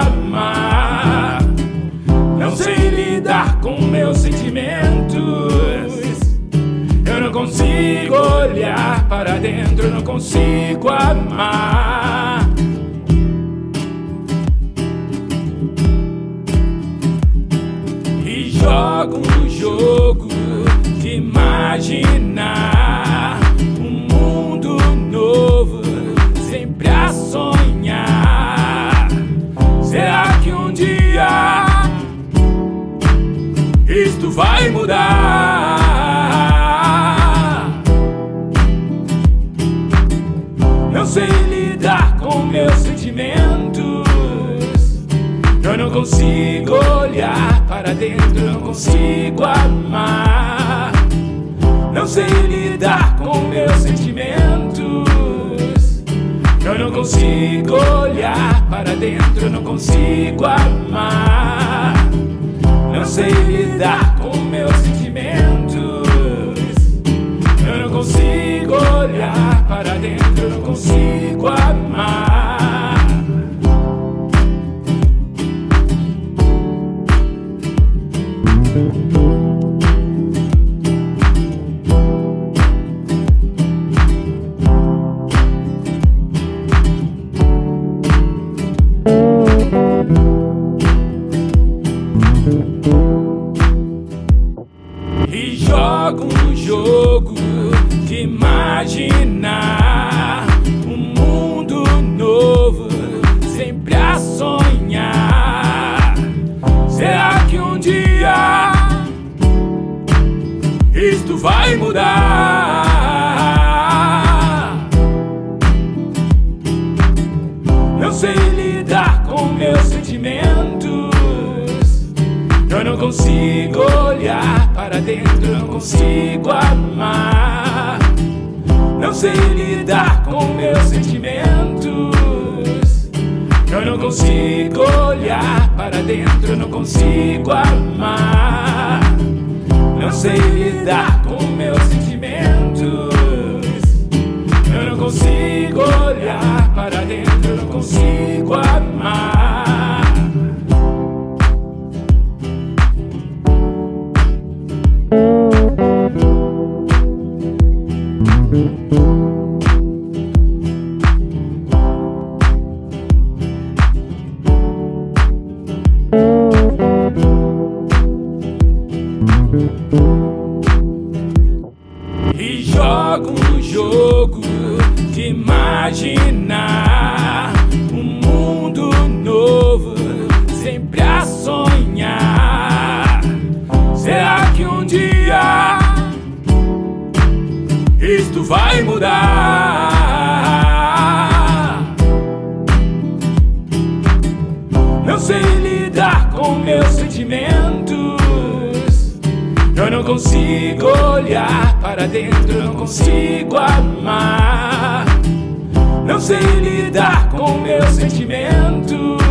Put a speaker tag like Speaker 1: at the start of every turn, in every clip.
Speaker 1: amar. Não sei lidar com meus sentimentos. Eu não consigo olhar para dentro, não consigo amar. Não sei lidar com meus sentimentos. Eu não consigo olhar para dentro, não consigo amar. Não sei lidar com meus sentimentos. Eu não consigo olhar para dentro, não consigo amar. Não sei lidar com meus sentimentos. Para dentro, não consigo amar. Imaginar um mundo novo, sempre a sonhar. Será que um dia isto vai mudar? Não sei lidar com meus sentimentos. Eu não consigo olhar para dentro, não consigo amar. Não sei lidar com meus sentimentos. Eu não consigo olhar para dentro, não consigo amar. Não sei lidar com meus sentimentos. Eu não consigo olhar para dentro, não consigo amar. E jogo um jogo de imaginar isto vai mudar? Não sei lidar com meus sentimentos. Eu não consigo olhar para dentro, não consigo amar. Não sei lidar com meus sentimentos.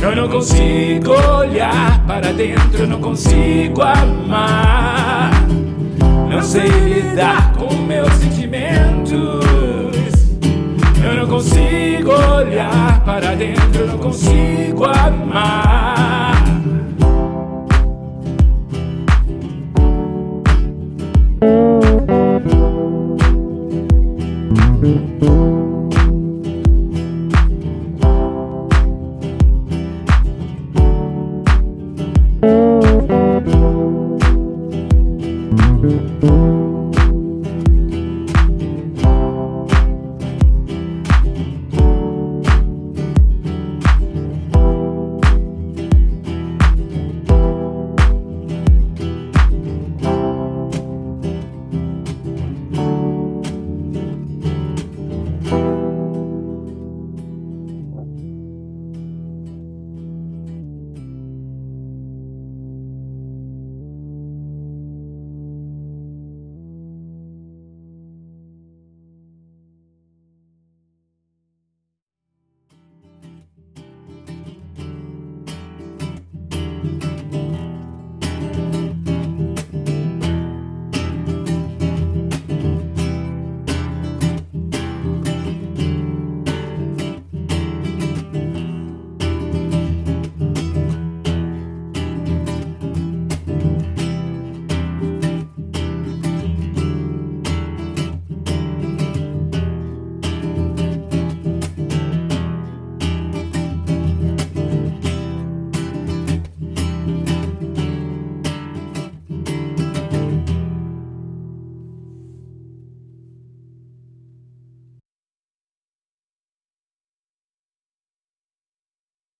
Speaker 1: Eu não consigo olhar para dentro, não consigo amar. Não sei lidar com meus sentimentos. Eu não consigo olhar para dentro, não consigo amar.